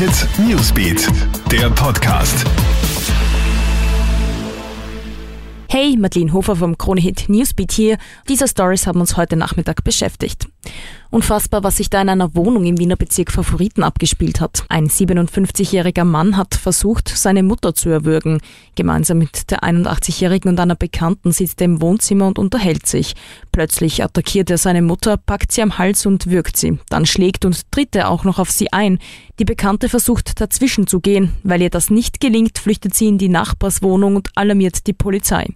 Hit Newsbeat, der Podcast. Hey, Madeleine Hofer vom Krone Hit Newsbeat hier. Diese Stories haben uns heute Nachmittag beschäftigt. Unfassbar, was sich da in einer Wohnung im Wiener Bezirk Favoriten abgespielt hat. Ein 57-jähriger Mann hat versucht, seine Mutter zu erwürgen. Gemeinsam mit der 81-jährigen und einer Bekannten sitzt er im Wohnzimmer und unterhält sich. Plötzlich attackiert er seine Mutter, packt sie am Hals und würgt sie. Dann schlägt und tritt er auch noch auf sie ein. Die Bekannte versucht dazwischen zu gehen. Weil ihr das nicht gelingt, flüchtet sie in die Nachbarswohnung und alarmiert die Polizei.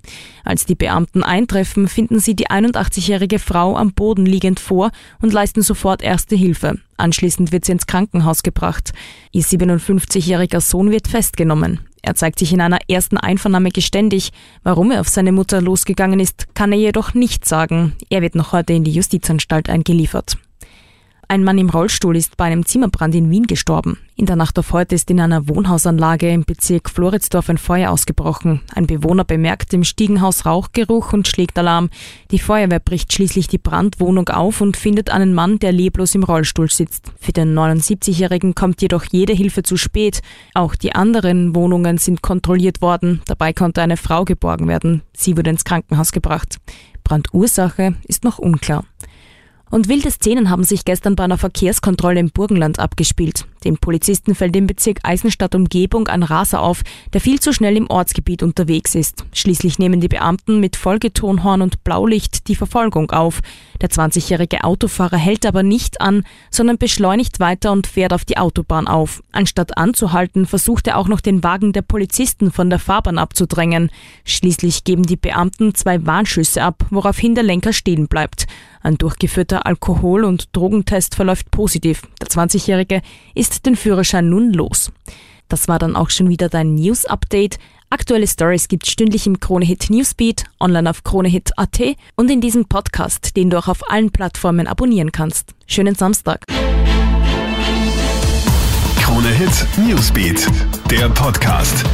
Als die Beamten eintreffen, finden sie die 81-jährige Frau am Boden liegend vor und leisten sofort erste Hilfe. Anschließend wird sie ins Krankenhaus gebracht. Ihr 57-jähriger Sohn wird festgenommen. Er zeigt sich in einer ersten Einvernahme geständig. Warum er auf seine Mutter losgegangen ist, kann er jedoch nicht sagen. Er wird noch heute in die Justizanstalt eingeliefert. Ein Mann im Rollstuhl ist bei einem Zimmerbrand in Wien gestorben. In der Nacht auf heute ist in einer Wohnhausanlage im Bezirk Floridsdorf ein Feuer ausgebrochen. Ein Bewohner bemerkt im Stiegenhaus Rauchgeruch und schlägt Alarm. Die Feuerwehr bricht schließlich die Brandwohnung auf und findet einen Mann, der leblos im Rollstuhl sitzt. Für den 79-Jährigen kommt jedoch jede Hilfe zu spät. Auch die anderen Wohnungen sind kontrolliert worden. Dabei konnte eine Frau geborgen werden. Sie wurde ins Krankenhaus gebracht. Brandursache ist noch unklar. Und wilde Szenen haben sich gestern bei einer Verkehrskontrolle im Burgenland abgespielt. Den Polizisten fällt im Bezirk Eisenstadt Umgebung ein Raser auf, der viel zu schnell im Ortsgebiet unterwegs ist. Schließlich nehmen die Beamten mit Folgetonhorn und Blaulicht die Verfolgung auf. Der 20-jährige Autofahrer hält aber nicht an, sondern beschleunigt weiter und fährt auf die Autobahn auf. Anstatt anzuhalten, versucht er auch noch den Wagen der Polizisten von der Fahrbahn abzudrängen. Schließlich geben die Beamten zwei Warnschüsse ab, woraufhin der Lenker stehen bleibt. Ein durchgeführter Alkohol- und Drogentest verläuft positiv. Der 20-Jährige ist den Führerschein nun los. Das war dann auch schon wieder dein News-Update. Aktuelle Stories gibt's stündlich im Kronehit Newsbeat, online auf kronehit.at und in diesem Podcast, den du auch auf allen Plattformen abonnieren kannst. Schönen Samstag. Kronehit Newsbeat, der Podcast.